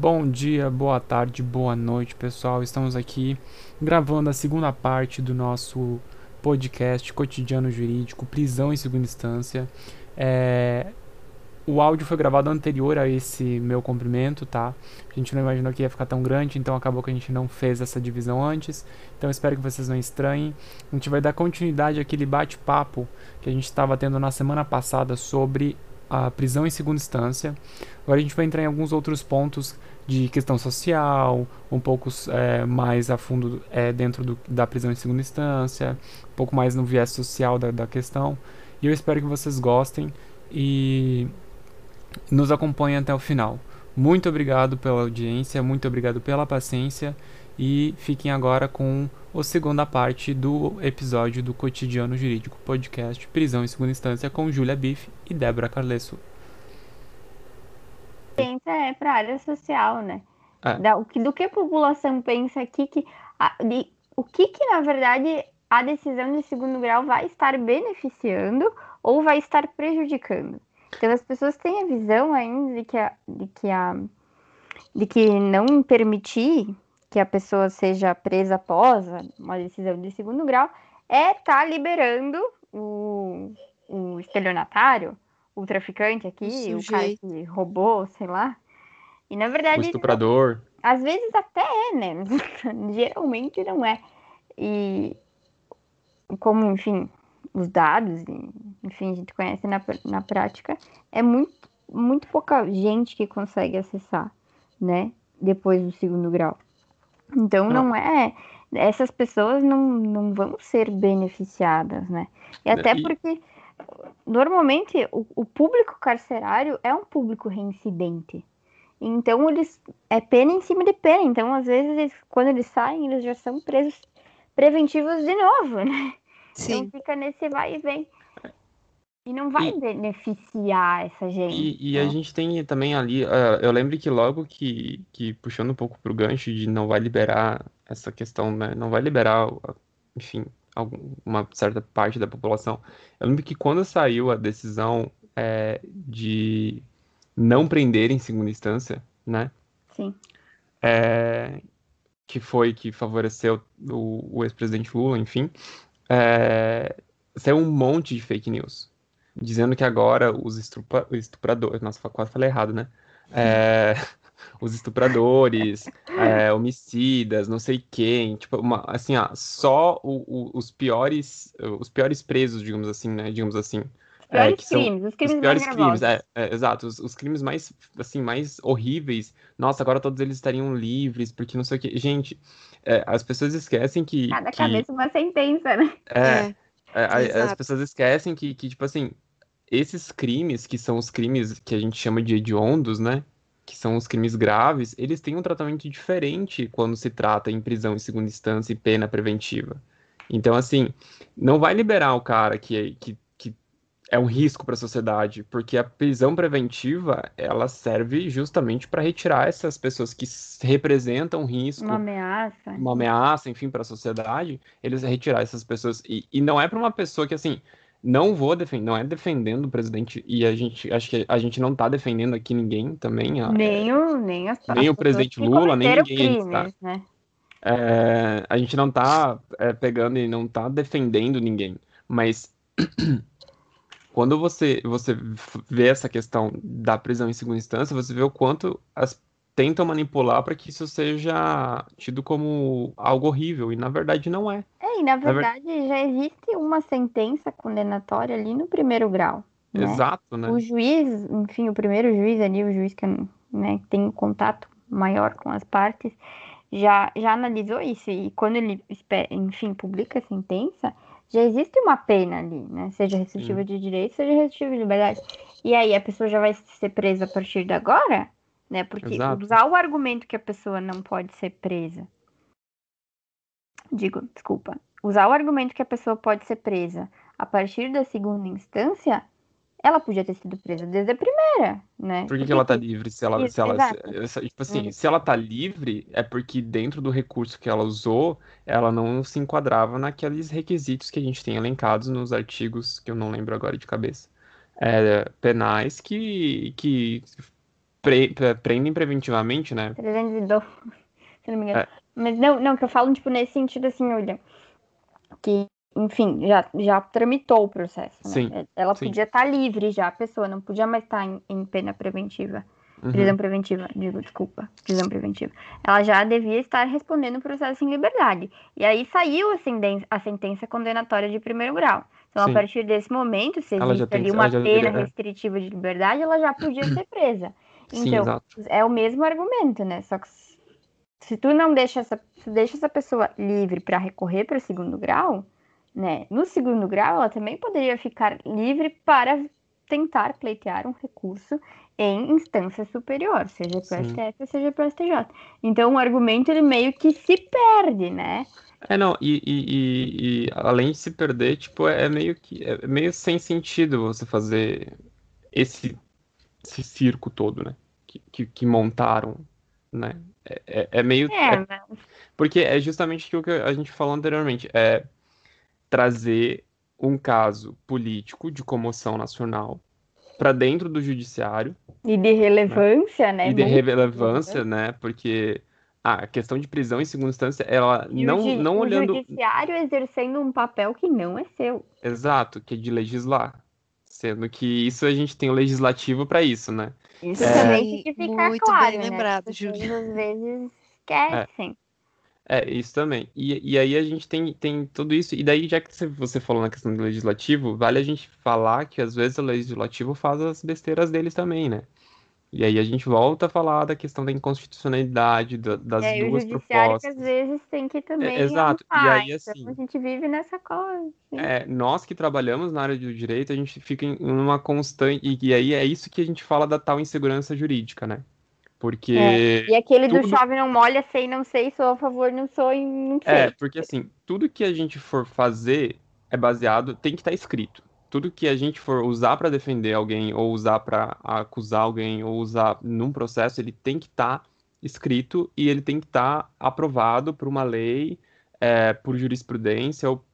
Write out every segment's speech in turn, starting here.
Bom dia, boa tarde, boa noite, pessoal. Estamos aqui gravando a segunda parte do nosso podcast Cotidiano Jurídico, Prisão em Segunda Instância. É... O áudio foi gravado anterior a esse meu cumprimento, tá? A gente não imaginou que ia ficar tão grande, então acabou que a gente não fez essa divisão antes. Então espero que vocês não estranhem. A gente vai dar continuidade àquele bate-papo que a gente estava tendo na semana passada sobre a prisão em segunda instância. Agora a gente vai entrar em alguns outros pontos de questão social, um pouco é, mais a fundo é, dentro do, da prisão em segunda instância, um pouco mais no viés social da, da questão. E eu espero que vocês gostem e nos acompanhem até o final. Muito obrigado pela audiência, muito obrigado pela paciência e fiquem agora com a segunda parte do episódio do Cotidiano Jurídico Podcast Prisão em Segunda Instância com Júlia Biff e Débora Carlesso pensa é para a área social, né? É. Da, o que, do que a população pensa aqui, que, a, de, o que, que, na verdade, a decisão de segundo grau vai estar beneficiando ou vai estar prejudicando. Então, as pessoas têm a visão ainda de que, a, de que, a, de que não permitir que a pessoa seja presa após uma decisão de segundo grau é estar tá liberando o, o estelionatário, o traficante aqui, o, o cara que roubou, sei lá. E na verdade. O estuprador. Às vezes até é, né? Geralmente não é. E como, enfim, os dados, enfim, a gente conhece na, na prática, é muito, muito pouca gente que consegue acessar, né? Depois do segundo grau. Então não, não é. Essas pessoas não, não vão ser beneficiadas, né? E até e... porque normalmente o, o, público carcerário é um público reincidente. Então eles é pena em cima de pena. Então às vezes eles, quando eles saem eles já são presos preventivos de novo, né? Sim. Então fica nesse vai e vem. E não vai e, beneficiar essa gente. E, e a gente tem também ali, uh, eu lembro que logo que, que puxando um pouco pro gancho de não vai liberar essa questão, né? Não vai liberar, enfim, uma certa parte da população. Eu lembro que quando saiu a decisão é, de não prender em segunda instância, né? Sim. É, que foi que favoreceu o, o ex-presidente Lula, enfim, é, saiu um monte de fake news. Dizendo que agora os estupradores. Nossa, quase falei errado, né? É, os estupradores, é, homicidas, não sei quem, tipo, uma, assim, ó, só o, o, os piores, os piores presos, digamos assim, né, digamos assim. É, piores crimes, os crimes os piores mais crimes, é, é, exato, os, os, crimes mais, assim, mais horríveis. Nossa, agora todos eles estariam livres, porque não sei o que. Gente, é, as pessoas esquecem que. Cada que, cabeça uma sentença, né? É. é as pessoas esquecem que, que, tipo assim, esses crimes, que são os crimes que a gente chama de hediondos, né? que são os crimes graves, eles têm um tratamento diferente quando se trata em prisão em segunda instância e pena preventiva. Então, assim, não vai liberar o cara que, que, que é um risco para a sociedade, porque a prisão preventiva ela serve justamente para retirar essas pessoas que representam risco, uma ameaça, uma ameaça, enfim, para a sociedade. Eles retirar essas pessoas e, e não é para uma pessoa que assim não vou defender, não é defendendo o presidente, e a gente, acho que a gente não tá defendendo aqui ninguém também. Nem o, nem, as, nem o presidente Lula, nem ninguém. Crimes, tá, né? é, a gente não tá é, pegando e não tá defendendo ninguém, mas quando você, você vê essa questão da prisão em segunda instância, você vê o quanto as tentam manipular para que isso seja tido como algo horrível, e na verdade não é. É, e na verdade na ver... já existe uma sentença condenatória ali no primeiro grau. Né? Exato, né? O juiz, enfim, o primeiro juiz ali, o juiz que né, tem um contato maior com as partes, já, já analisou isso, e quando ele, enfim, publica a sentença, já existe uma pena ali, né? Seja restritiva Sim. de direito, seja restritiva de liberdade. E aí a pessoa já vai ser presa a partir de agora? né? Porque Exato. usar o argumento que a pessoa não pode ser presa. Digo, desculpa. Usar o argumento que a pessoa pode ser presa a partir da segunda instância, ela podia ter sido presa desde a primeira, né? Por que, que ela tá livre se ela, se ela se, tipo assim, hum. se ela tá livre é porque dentro do recurso que ela usou, ela não se enquadrava naqueles requisitos que a gente tem elencados nos artigos que eu não lembro agora de cabeça. É, penais que, que pre, prendem preventivamente, né? 312, se não me engano. É. Mas não, não, que eu falo, tipo, nesse sentido assim, olha, que, enfim, já, já tramitou o processo, né? Sim, Ela sim. podia estar tá livre já, a pessoa não podia mais estar tá em, em pena preventiva. Uhum. Prisão preventiva, digo, desculpa, prisão preventiva. Ela já devia estar respondendo o processo em liberdade. E aí saiu a, a sentença condenatória de primeiro grau. Então, Sim. a partir desse momento, se existe ali uma pena. É. restritiva de liberdade, ela já podia ser presa. Então, Sim, é o mesmo argumento, né? Só que se tu não deixa essa, deixa essa pessoa livre para recorrer para o segundo grau, né? No segundo grau, ela também poderia ficar livre para tentar pleitear um recurso em instância superior, seja para o STF, seja para o STJ. Então, o argumento ele meio que se perde, né? É, não, e, e, e, e, além de se perder, tipo, é meio que é meio sem sentido você fazer esse, esse circo todo, né? Que, que, que montaram, né? É, é, é meio. É, é, porque é justamente aquilo que a gente falou anteriormente. É trazer um caso político de comoção nacional para dentro do judiciário. E de relevância, né? né? E de relevância, né? Porque a questão de prisão em segunda instância, ela e não, o, não olhando. O judiciário exercendo um papel que não é seu. Exato, que é de legislar. Sendo que isso a gente tem o legislativo para isso, né? Isso é... também tem que ficar Muito claro, bem né? lembrado, Júlia. Às vezes esquecem. É. é, isso também. E, e aí a gente tem, tem tudo isso. E daí, já que você falou na questão do legislativo, vale a gente falar que às vezes o legislativo faz as besteiras deles também, né? E aí a gente volta a falar da questão da inconstitucionalidade da, das é, duas o propostas. Que às vezes tem que também. É, exato. e aí então assim. Então, a gente vive nessa coisa. É, nós que trabalhamos na área do direito, a gente fica em uma constante. E, e aí é isso que a gente fala da tal insegurança jurídica, né? Porque. É, e aquele tudo... do chove não molha, sei, não sei, sou a favor, não sou e não sei. É, porque assim, tudo que a gente for fazer é baseado, tem que estar tá escrito tudo que a gente for usar para defender alguém, ou usar para acusar alguém, ou usar num processo, ele tem que estar tá escrito e ele tem que estar tá aprovado por uma lei, é, por jurisprudência, ou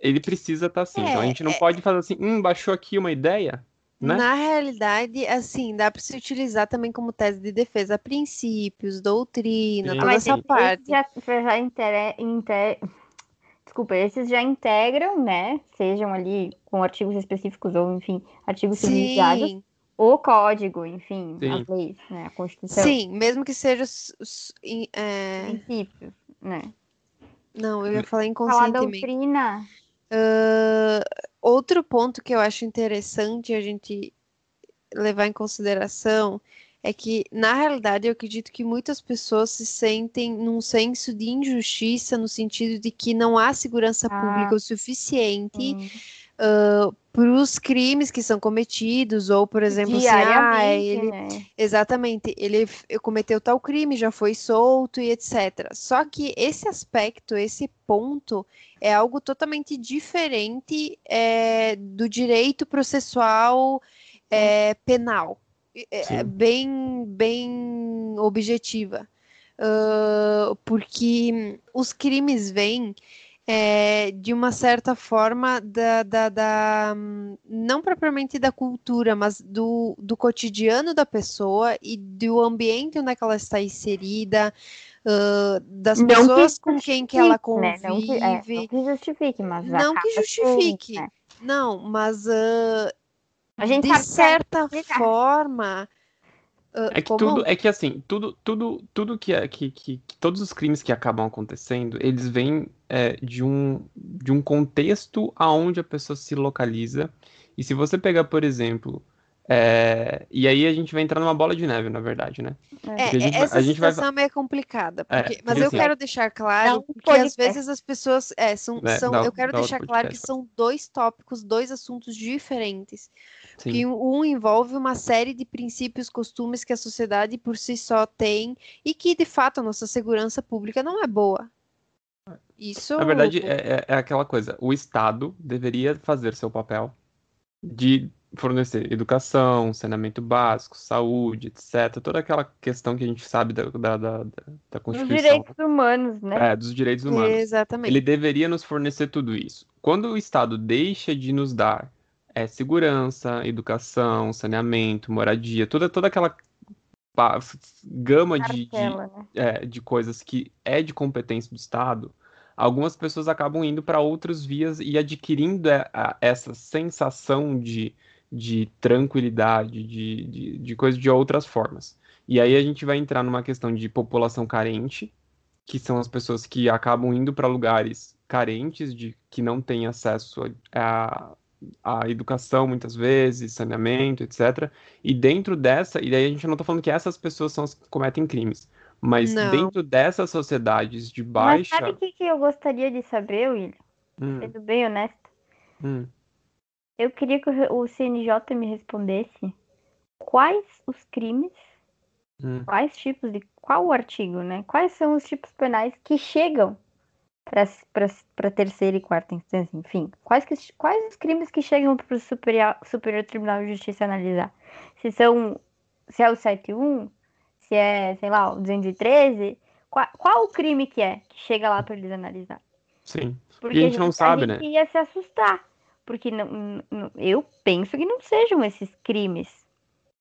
ele precisa estar tá assim. É, então a gente não é... pode fazer assim, hum, baixou aqui uma ideia. Né? Na realidade, assim, dá para se utilizar também como tese de defesa princípios, doutrina, Sim. toda essa parte. Já, já inter, inter, desculpa, esses já integram, né? Sejam ali com artigos específicos ou, enfim, artigos subsidiados, o código, enfim, Sim. as leis, né? A Constituição. Sim, mesmo que seja é... princípios, né? Não, eu ia falar inconscientemente. Falar doutrina. Uh, outro ponto que eu acho interessante a gente levar em consideração é que, na realidade, eu acredito que muitas pessoas se sentem num senso de injustiça, no sentido de que não há segurança ah. pública o suficiente uh, para os crimes que são cometidos, ou, por exemplo, assim, ah, ele, né? exatamente, ele cometeu tal crime, já foi solto e etc. Só que esse aspecto, esse ponto, é algo totalmente diferente é, do direito processual é, penal é, é bem, bem objetiva. Uh, porque os crimes vêm é, de uma certa forma da, da, da, não propriamente da cultura, mas do, do cotidiano da pessoa e do ambiente onde ela está inserida, uh, das não pessoas com quem que ela convive. Né? Não, que, é, não que justifique, mas não que justifique. né? Não, mas uh, a gente de certa forma. Uh, é que como... tudo, é que assim, tudo, tudo, tudo que, é, que, que, que, todos os crimes que acabam acontecendo, eles vêm é, de, um, de um contexto aonde a pessoa se localiza. E se você pegar, por exemplo, é, e aí a gente vai entrar numa bola de neve, na verdade, né? É, a gente, essa a gente situação vai... é meio complicada. É, porque, é, mas eu assim, quero deixar claro que às vezes as pessoas. É, são, é, são, dá, eu quero deixar claro que são dois tópicos, dois assuntos diferentes. Sim. Que um envolve uma série de princípios, costumes que a sociedade por si só tem e que, de fato, a nossa segurança pública não é boa. Isso. Na verdade, é, é aquela coisa: o Estado deveria fazer seu papel de fornecer educação, saneamento básico, saúde, etc. Toda aquela questão que a gente sabe da, da, da, da Constituição. Dos direitos humanos, né? É, dos direitos humanos. Exatamente. Ele deveria nos fornecer tudo isso. Quando o Estado deixa de nos dar é, segurança, educação, saneamento, moradia, toda, toda aquela gama de, de, né? é, de coisas que é de competência do Estado, algumas pessoas acabam indo para outras vias e adquirindo é, a- essa sensação de, de tranquilidade, de, de, de coisa de outras formas. E aí a gente vai entrar numa questão de população carente, que são as pessoas que acabam indo para lugares carentes, de que não têm acesso a, a educação muitas vezes, saneamento, etc. E dentro dessa, e daí a gente não está falando que essas pessoas são as que cometem crimes, mas Não. dentro dessas sociedades de Mas baixa. sabe o que, que eu gostaria de saber, William? Hum, Sendo bem honesto. hum. Eu queria que o CNJ me respondesse quais os crimes, Hum. quais tipos de. Qual o artigo, né? Quais são os tipos penais que chegam para terceira e quarta instância, enfim. Quais, que, quais os crimes que chegam para o Superior, Superior Tribunal de Justiça analisar? Se são. Se é o 71, se é, sei lá, o 213. Qual, qual o crime que é que chega lá para eles analisar? Sim. Porque a gente não sabe, a né? gente ia se assustar. Porque não, não- eu penso que não sejam esses crimes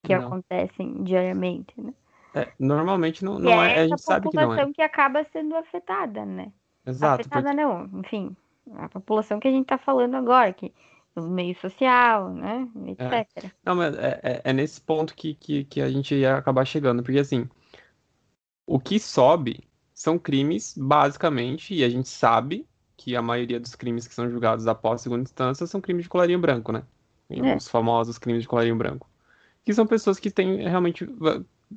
que Não. acontecem diariamente, né? É, normalmente não, não é, é a essa gente sabe que não é. população que acaba sendo afetada, né? Exato, afetada não, enfim, a população que a gente tá falando agora, que o meio social, né? Etc. Não, mas é, é- é nesse ponto que, que, que a gente ia acabar chegando, porque assim, o que sobe são crimes, basicamente, e a gente sabe que a maioria dos crimes que são julgados após segunda instância são crimes de colarinho branco, né? É. Os famosos crimes de colarinho branco. Que são pessoas que têm realmente,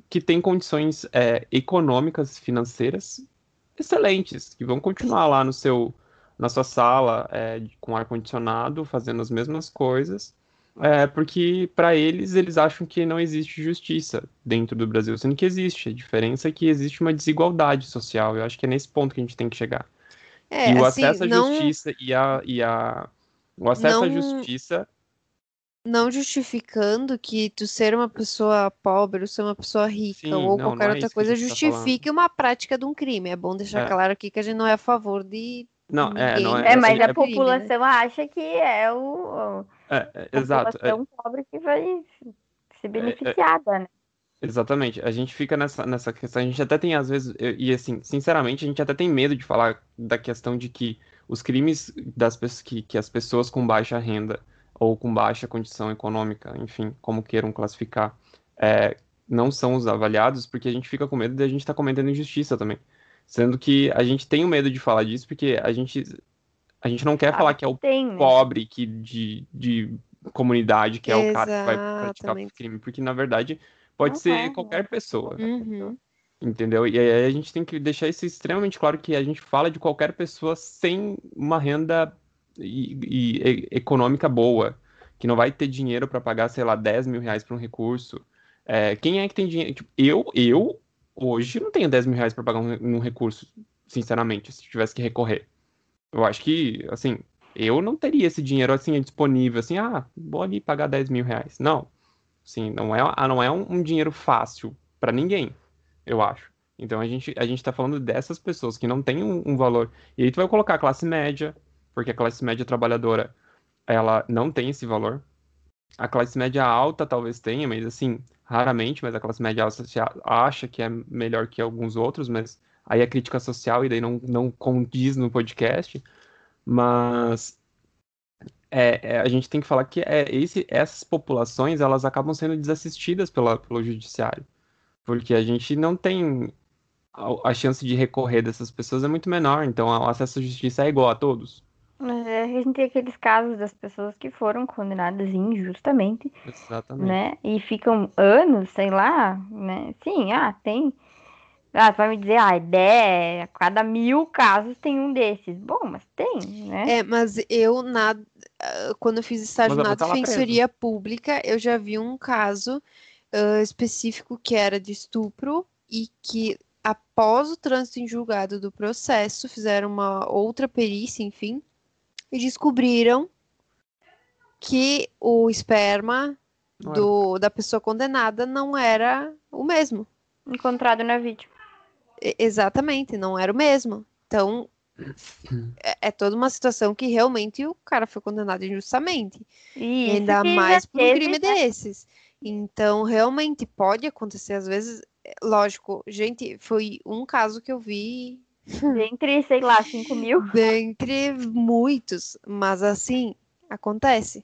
que têm condições é, econômicas, financeiras excelentes, que vão continuar lá no seu, na sua sala, é, com ar-condicionado, fazendo as mesmas coisas, é, porque para eles, eles acham que não existe justiça dentro do Brasil, sendo que existe. A diferença é que existe uma desigualdade social. Eu acho que é nesse ponto que a gente tem que chegar. É, e o assim, acesso à não, justiça e a, e a o acesso à Não- justiça, não justificando que tu ser uma pessoa pobre ou ser uma pessoa rica Sim, ou não, qualquer não é outra coisa tá justifique uma prática de um crime. É bom deixar É. claro aqui que a gente não é a favor de. não, é, não é, É, mas assim, a é- crime, né? população acha que é o, é, é, a exato, é, população pobre que vai ser beneficiada, né? Exatamente. A gente fica nessa, nessa questão. A gente até tem, às vezes, eu- e assim, sinceramente, a gente até tem medo de falar da questão de que os crimes das pessoas que, que as pessoas com baixa renda ou com baixa condição econômica, enfim, como queiram classificar, é, não são os avaliados, porque a gente fica com medo de a gente estar cometendo injustiça também. Sendo que a gente tem o medo de falar disso, porque a gente, a gente não quer Sabe falar que é o Tem, né? pobre que de, de comunidade que é o cara que vai praticar crime, porque na verdade pode Não ser é, qualquer pessoa, Uhum. entendeu? E aí a gente tem que deixar isso extremamente claro que a gente fala de qualquer pessoa sem uma renda e, e- econômica boa, que não vai ter dinheiro para pagar, sei lá, 10 mil reais para um recurso. É, quem é que tem dinheiro? Tipo, eu, eu hoje não tenho 10 mil reais para pagar um, um recurso, sinceramente, se tivesse que recorrer. Eu acho que, assim, eu não teria esse dinheiro assim disponível, assim, ah, vou ali pagar 10 mil reais. Não. Sim, não é, ah, não é um, um dinheiro fácil para ninguém, eu acho. Então a gente, a gente tá falando dessas pessoas que não têm um, um valor. E aí tu vai colocar classe média, porque a classe média trabalhadora, ela não tem esse valor. A classe média alta talvez tenha, mas assim, raramente, mas a classe média alta acha que é melhor que alguns outros, mas aí é crítica social e daí não, não condiz no podcast. Mas é, é, a gente tem que falar que é, esse, essas populações elas acabam sendo desassistidas pela, pelo judiciário, porque a gente não tem a, a chance de recorrer dessas pessoas é muito menor, então o acesso à justiça é igual a todos. Mas é, a gente tem aqueles casos das pessoas que foram condenadas injustamente, Exatamente. né? E ficam anos, sei lá, né? Sim, ah, tem. Ah, tu vai me dizer, ah, é, a cada mil casos tem um desses. Bom, mas tem, né? É, mas eu, na, ah, quando eu fiz estágio na. Defensoria Pública, eu já vi um caso ah, específico que era de estupro e que, após o trânsito em julgado do processo, fizeram uma outra perícia, enfim, e descobriram que o esperma do, da pessoa condenada não era o mesmo. Encontrado na vítima. Exatamente, não era o mesmo. Então, é, é toda uma situação que realmente o cara foi condenado injustamente. Isso ainda mais por um crime né? desses. Então, realmente pode acontecer, às vezes, lógico, gente, foi um caso que eu vi Dentre, sei lá, 5 mil. dentre muitos, mas assim, acontece.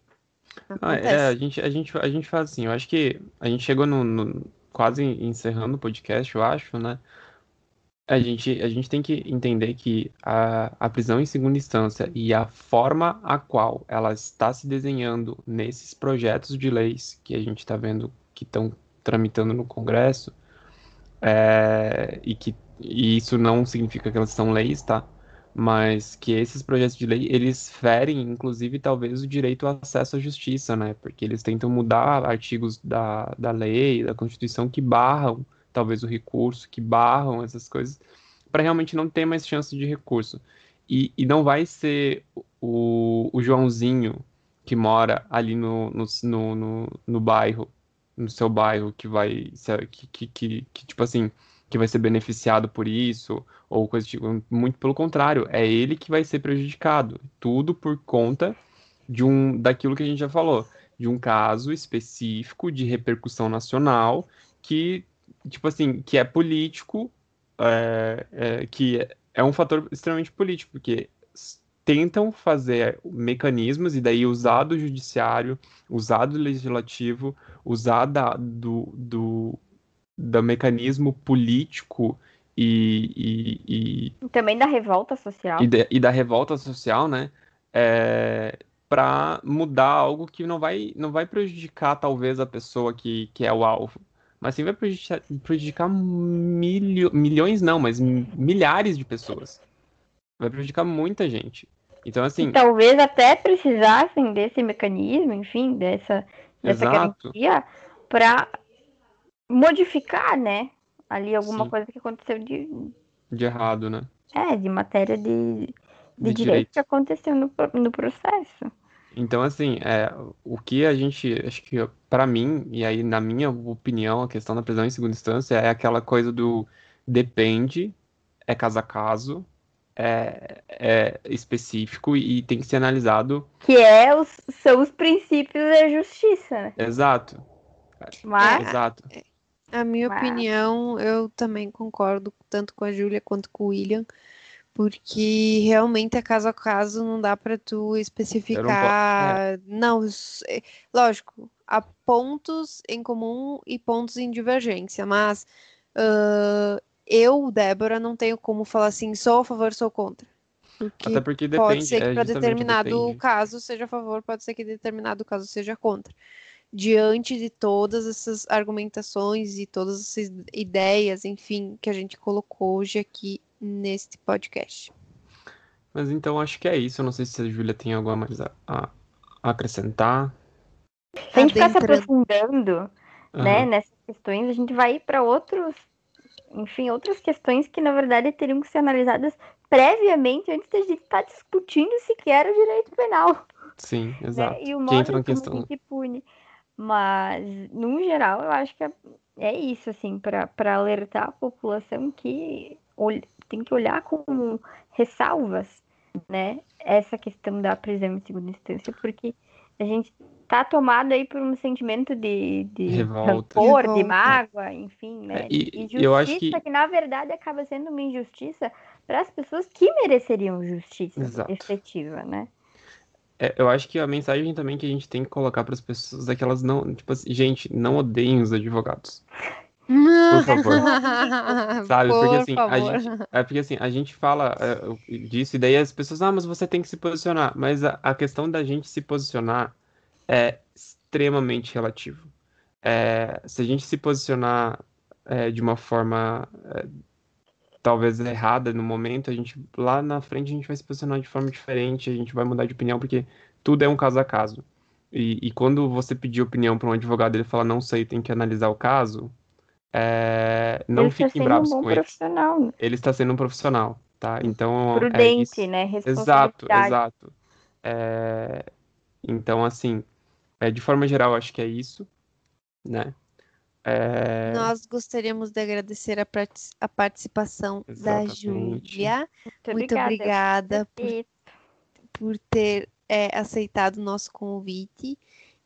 Ah, é, Acontece. a gente, a gente, a gente faz assim, eu acho que a gente chegou no, no- quase encerrando o podcast, eu acho, né? A gente, a gente tem que entender que a, a prisão em segunda instância e a forma a qual ela está se desenhando nesses projetos de leis que a gente está vendo que estão tramitando no Congresso, é, e que e isso não significa que elas são leis, tá? Mas que esses projetos de lei, eles ferem, inclusive, talvez o direito ao acesso à justiça, né? Porque eles tentam mudar artigos da, da lei, da Constituição, que barram, talvez, o recurso, que barram essas coisas, para realmente não ter mais chance de recurso. E, e não vai ser o, o Joãozinho que mora ali no, no, no, no, no bairro, no seu bairro, que vai, que, que, que, que, tipo assim, que vai ser beneficiado por isso, ou coisa tipo, muito pelo contrário, é ele que vai ser prejudicado. Tudo por conta de um daquilo que a gente já falou, de um caso específico de repercussão nacional que, tipo assim, que é político, é, é, que é um fator extremamente político, porque tentam fazer mecanismos e daí usar do judiciário, usar do legislativo, usar da, do, do, do mecanismo político e, e, e, Também da revolta social. e, de- e da revolta social, né? É, para mudar algo que não vai, não vai prejudicar talvez a pessoa que, que é o alvo, mas sim vai prejudicar, prejudicar milho- milhões, não, mas mi- milhares de pessoas. Vai prejudicar muita gente. Então, assim, talvez até precisassem desse mecanismo, enfim, dessa, dessa Exato. garantia, para modificar, né? Ali alguma Sim. coisa que aconteceu de, de errado, né? é, de matéria de, de, De direito, direito. que aconteceu no, no processo. Então, assim, é, o que a gente, acho que para mim, e aí na minha opinião, a questão da prisão em segunda instância é aquela coisa do depende, é caso a caso, é, é específico e tem que ser analisado Que é os, são os princípios da justiça, né? exato, Mas exato. A minha Mas- opinião, eu também concordo tanto com a Júlia quanto com o William, porque realmente é caso a caso, não dá para tu especificar. Não, s- é, lógico, há pontos em comum e pontos em divergência, mas ah, eu, Débora, não tenho como falar assim, sou a favor, sou contra. Porque Até porque pode depende, ser que é para determinado depende. caso seja a favor, pode ser que determinado caso seja contra. Diante de todas essas argumentações e todas essas ideias, enfim, que a gente colocou hoje aqui neste podcast. Mas então acho que é isso. Eu não sei se a Júlia tem algo a mais a, a- acrescentar. se a gente ficar se aprofundando né, Aham. nessas questões, a gente vai para outros, enfim, outras questões que na verdade teriam que ser analisadas previamente antes da gente estar discutindo sequer o direito penal, Sim, né? exato. E o Que modo entra na como questão. a gente pune. Mas, no geral, eu acho que é, é isso, assim, para alertar a população que ol- tem que olhar com ressalvas, né, essa questão da prisão em segunda instância, porque a gente tá tomado aí por um sentimento de, de Revolta. rancor, de Revolta. mágoa, enfim, né? É, e- de e eu acho injustiça que- que... na verdade, acaba sendo uma injustiça para as pessoas que mereceriam justiça Exato. efetiva, né? É, eu acho que a mensagem também que a gente tem que colocar para as pessoas é que elas não, tipo assim, gente, não odeiem os advogados. Por favor. Sabe? Porque Por assim, a favor. gente, é porque assim, a gente fala é, disso e daí as pessoas, ah, mas você tem que se posicionar. Mas a, a questão da gente se posicionar é extremamente relativo. É, se a gente se posicionar é, de uma forma é, talvez errada no momento, a gente lá na frente a gente vai se posicionar de forma diferente, a gente vai mudar de opinião, porque tudo é um caso a caso. E, e quando você pedir opinião para um advogado e ele falar, não sei, tem que analisar o caso, é, não Ele está fiquem sendo um bravos bom com ele. profissional, né? Ele está sendo um profissional, tá? Então, é prudente, isso. né? Exato, exato. É, Então, assim, é, de forma geral, acho que é isso, né? É, Nós gostaríamos de agradecer a, a participação da Exatamente. Júlia. Muito, Muito obrigada. obrigada por por ter é, aceitado o nosso convite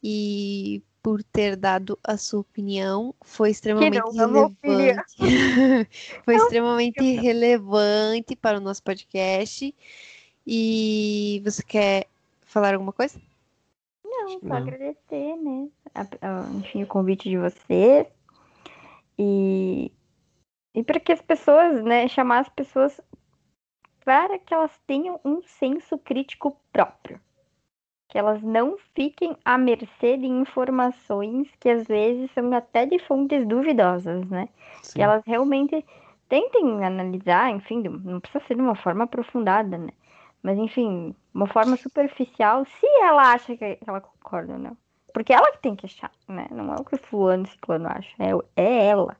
e por ter dado a sua opinião. Foi extremamente não relevante. Foi extremamente relevante para o nosso podcast. E você quer falar alguma coisa? Não, só Não. agradecer, né? A- a- enfim, o convite de vocês. E, e para que as pessoas, né, chamar as pessoas para que elas tenham um senso crítico próprio. Que elas não fiquem à mercê de informações que às vezes são até de fontes duvidosas, né? Sim. que elas realmente tentem analisar, enfim, não precisa ser de uma forma aprofundada, né? Mas, enfim, uma forma superficial, se ela acha que ela concorda ou não. Porque ela que tem que achar, né? Não é o que fulano ciclano acha, é, é ela.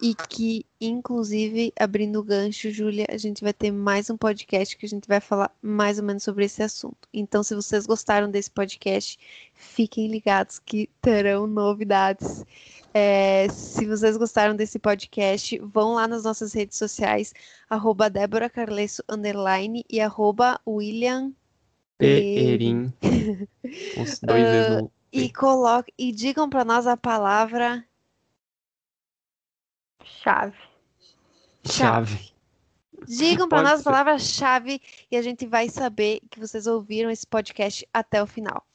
E que, inclusive, abrindo o gancho, Júlia, a gente vai ter mais um podcast que a gente vai falar mais ou menos sobre esse assunto. Então, se vocês gostaram desse podcast, fiquem ligados que terão novidades. É, se vocês gostaram desse podcast, vão lá nas nossas redes sociais, arroba Débora Carlesso, underline, e arroba William Peerim. Com os dois no. E coloque e digam para nós a palavra Chave. Chave. Digam para nós a ser. palavra-chave e a gente vai saber que vocês ouviram esse podcast até o final.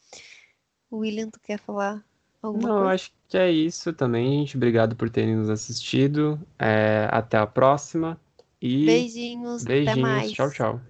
William, tu quer falar alguma Não, coisa? acho que é isso também, gente. Obrigado por terem nos assistido. É, até a próxima. E Beijinhos, até beijinhos. mais. Tchau, tchau.